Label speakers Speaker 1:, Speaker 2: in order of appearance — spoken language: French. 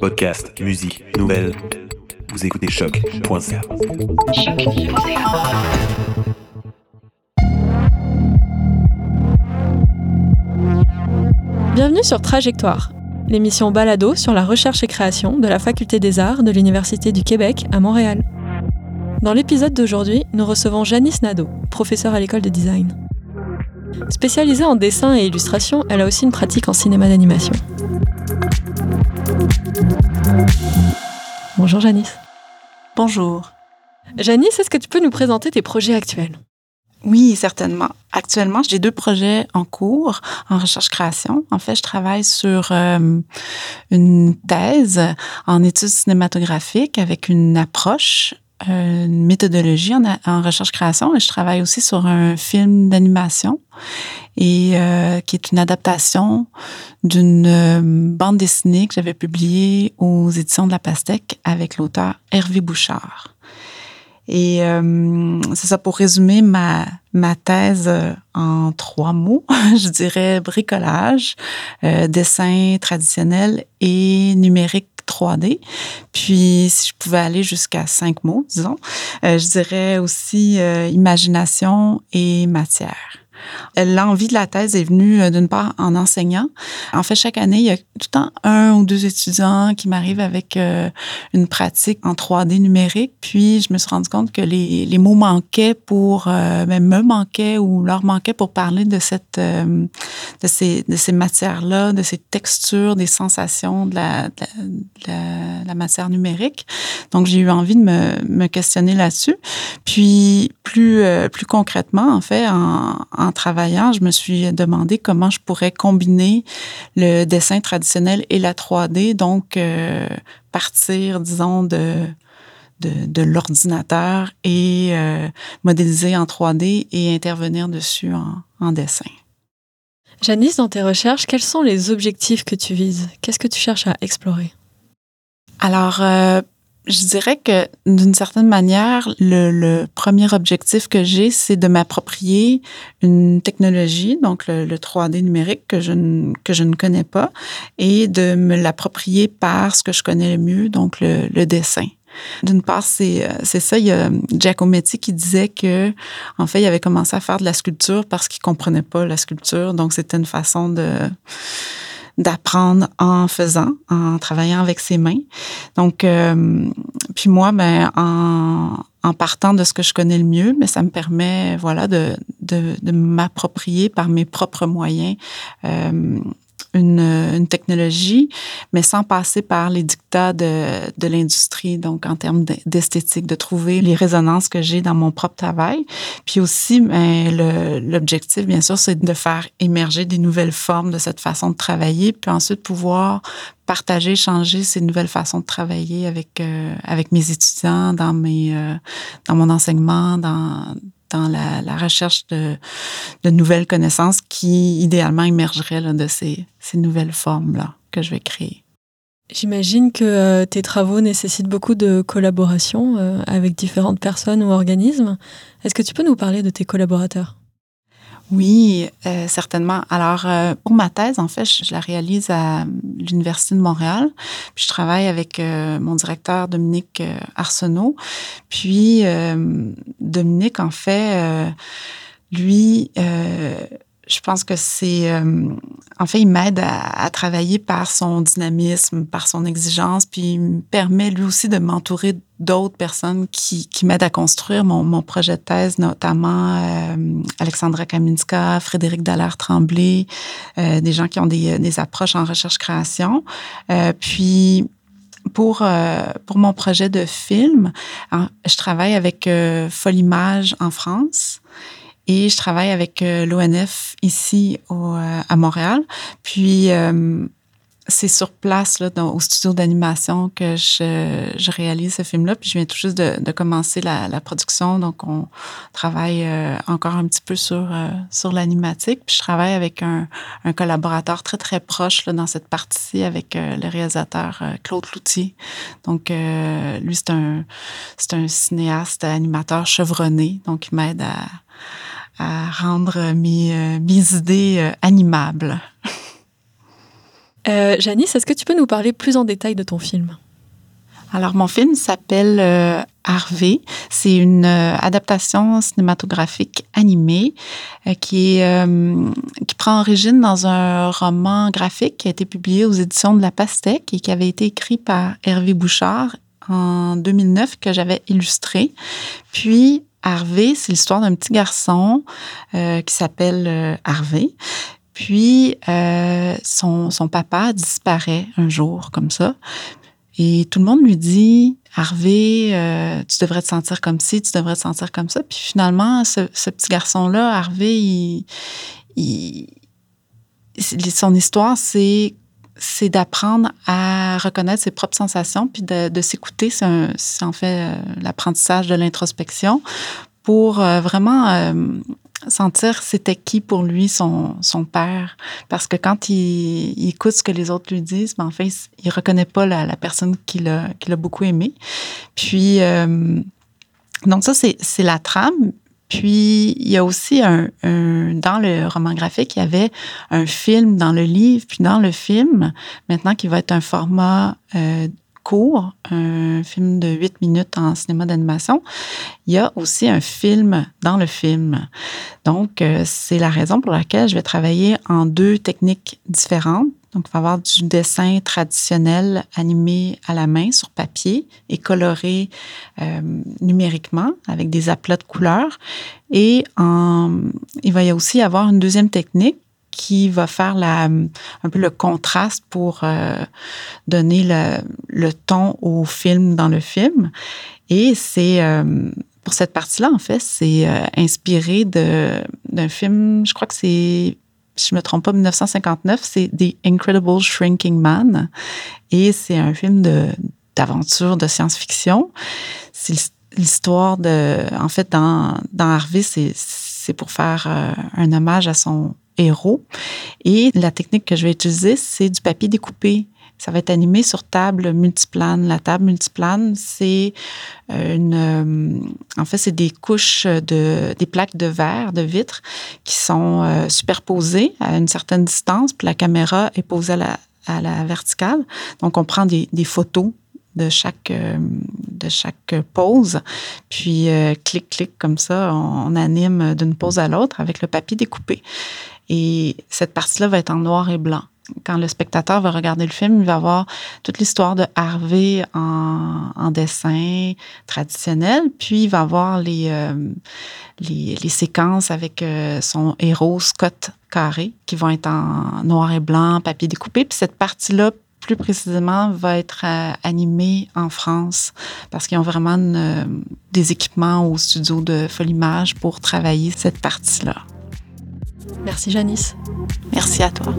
Speaker 1: Podcast, musique, nouvelles. Vous écoutez choc.ca.
Speaker 2: Bienvenue sur Trajectoire, l'émission balado sur la recherche et création de la Faculté des Arts de l'Université du Québec à Montréal. Dans l'épisode d'aujourd'hui, nous recevons Janice Nadeau, professeure à l'école de design. Spécialisée en dessin et illustration, elle a aussi une pratique en cinéma d'animation. Bonjour Janice.
Speaker 3: Bonjour.
Speaker 2: Janice, est-ce que tu peux nous présenter tes projets actuels?
Speaker 3: Oui, certainement. Actuellement, j'ai deux projets en cours en recherche-création. En fait, je travaille sur euh, une thèse en études cinématographiques avec une approche une méthodologie en, recherche-création et je travaille aussi sur un film d'animation et euh, qui est une adaptation d'une euh, bande dessinée que j'avais publiée aux éditions de la Pastèque avec l'auteur Hervé Bouchard. Et euh, c'est ça pour résumer ma, ma thèse en trois mots, je dirais bricolage, dessin traditionnel et numérique 3D. Puis, si je pouvais aller jusqu'à cinq mots, disons, euh, je dirais aussi euh, imagination et matière. L'envie de la thèse est venue euh, d'une part en enseignant. En fait, chaque année, il y a tout le temps un ou deux étudiants qui m'arrivent avec euh, une pratique en 3D numérique. Puis, je me suis rendu compte que les, mots manquaient pour, euh, même me manquaient ou leur manquaient pour parler de cette, de ces, de ces matières-là, de ces textures, des sensations de la, matière numérique. Donc, j'ai eu envie de me, me questionner là-dessus. Puis, plus, plus concrètement, en fait, en, en travaillant, je me suis demandé comment je pourrais combiner le dessin traditionnel et la 3D, donc euh, partir, disons, de, de, l'ordinateur et euh, modéliser en 3D et intervenir dessus en, en dessin.
Speaker 2: Janice, dans tes recherches, quels sont les objectifs que tu vises? Qu'est-ce que tu cherches à explorer?
Speaker 3: Alors, euh, je dirais que d'une certaine manière, le, premier objectif que j'ai, c'est de m'approprier une technologie, donc le, 3D numérique que je, ne, que je ne connais pas, et de me l'approprier par ce que je connais le mieux, donc le, dessin. D'une part, c'est ça. Il y a Giacometti qui disait que, en fait, il avait commencé à faire de la sculpture parce qu'il comprenait pas la sculpture. Donc, c'était une façon de d'apprendre en faisant, en travaillant avec ses mains. Donc, euh, puis moi, ben, en, en partant de ce que je connais le mieux, mais ça me permet, voilà, de, de, de m'approprier par mes propres moyens euh, une, une, technologie, mais sans passer par les dictats de, de l'industrie, donc en termes d'esthétique, de trouver les résonances que j'ai dans mon propre travail. Puis aussi, ben, l'objectif, bien sûr, c'est de faire émerger des nouvelles formes de cette façon de travailler, puis ensuite pouvoir partager, changer ces nouvelles façons de travailler avec, euh, avec mes étudiants, dans, mes, euh, dans mon enseignement, dans, dans la, recherche de, nouvelles connaissances qui, idéalement, émergeraient de ces, nouvelles formes-là que je vais créer.
Speaker 2: J'imagine que euh, tes travaux nécessitent beaucoup de collaboration euh, avec différentes personnes ou organismes. Est-ce que tu peux nous parler de tes collaborateurs?
Speaker 3: Oui, euh, certainement. Alors, euh, pour ma thèse, en fait, je, la réalise à l'Université de Montréal. Puis, je travaille avec euh, mon directeur Dominique Arsenault. Puis, Dominique, en fait, lui, je pense que c'est, euh, en fait, il m'aide à, travailler par son dynamisme, par son exigence, puis il me permet lui aussi de m'entourer d'autres personnes qui, qui m'aident à construire mon, mon, projet de thèse, notamment euh, Alexandra Kaminska, Frédéric Dallaire-Tremblay, euh, des gens qui ont des, des approches en recherche-création. puis, pour, pour mon projet de film, je travaille avec Folimage en France. Et je travaille avec euh, l'ONF ici au, euh, à Montréal. Puis, euh, c'est sur place, là, au studio d'animation, que je, réalise ce film-là. Puis je viens tout juste de, commencer la, production. Donc, on travaille encore un petit peu sur, sur l'animatique. Puis je travaille avec un, collaborateur très, très proche là, dans cette partie avec le réalisateur Claude Loutier. Donc, lui, c'est un, un cinéaste, animateur chevronné. Donc, il m'aide à à rendre mes, euh, mes idées euh, animables.
Speaker 2: Euh, Janice, est-ce que tu peux nous parler plus en détail de ton film?
Speaker 3: Alors, mon film s'appelle euh, Harvey. C'est une euh, adaptation cinématographique animée qui, qui prend origine dans un roman graphique qui a été publié aux éditions de La Pastèque et qui avait été écrit par Hervé Bouchard en 2009 que j'avais illustré. Puis, Harvey, c'est l'histoire d'un petit garçon qui s'appelle Harvey. Puis, son, son papa disparaît un jour comme ça. Et tout le monde lui dit, Harvey, euh, tu devrais te sentir comme ci, tu devrais te sentir comme ça. Puis finalement, ce, petit garçon-là, Harvey, son histoire, c'est c'est d'apprendre à reconnaître ses propres sensations, puis de, s'écouter. C'est en fait euh, l'apprentissage de l'introspection pour euh, vraiment sentir c'était qui pour lui son, son père. Parce que quand il, écoute ce que les autres lui disent, ben, en fait, il, ne reconnaît pas la, la personne qu'il a, beaucoup aimée. Puis, euh, donc ça, c'est, c'est la trame. Puis, il y a aussi un, dans le roman graphique, il y avait un film dans le livre, puis dans le film, maintenant qui va être un format euh, court, un film de 8 minutes en cinéma d'animation, il y a aussi un film dans le film. Donc, euh, c'est la raison pour laquelle je vais travailler en deux techniques différentes. Donc, il va y avoir du dessin traditionnel animé à la main sur papier et coloré euh, numériquement avec des aplats de couleurs. Et il va y aussi avoir une deuxième technique qui va faire un peu le contraste pour euh, donner le, ton au film dans le film. Et c'est euh, pour cette partie-là, en fait, c'est euh, inspiré d'un film, je crois que c'est, si je ne me trompe pas, 1959, c'est The Incredible Shrinking Man. Et c'est un film d'aventure, de, science-fiction. C'est l'histoire de, en fait, dans, dans Harvey, c'est pour faire un hommage à son héros. Et la technique que je vais utiliser, c'est du papier découpé. Ça va être animé sur table multiplane. La table multiplane, c'est euh, une, euh, en fait, c'est des couches de, des plaques de verre, de vitre, qui sont euh, superposées à une certaine distance, puis la caméra est posée à la, verticale. Donc, on prend des photos de chaque, de chaque pause. Puis, clic, clic, comme ça, on anime d'une pause à l'autre avec le papier découpé. Et cette partie-là va être en noir et blanc. Quand le spectateur va regarder le film, il va voir toute l'histoire de Harvey en, dessin traditionnel, puis il va voir les, euh, les, séquences avec euh, son héros Scott Carré, qui vont être en noir et blanc, papier découpé. Puis cette partie-là, plus précisément, va être euh, animée en France parce qu'ils ont vraiment des équipements au studio de Folimage pour travailler cette partie-là.
Speaker 2: Merci Janice.
Speaker 3: Merci à toi.